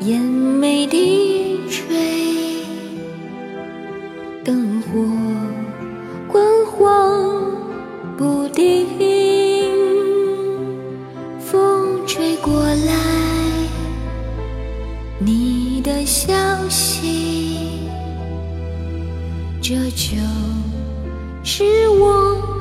眼眉低垂，灯火昏黄不定，风吹过来，你的消息，这就是我。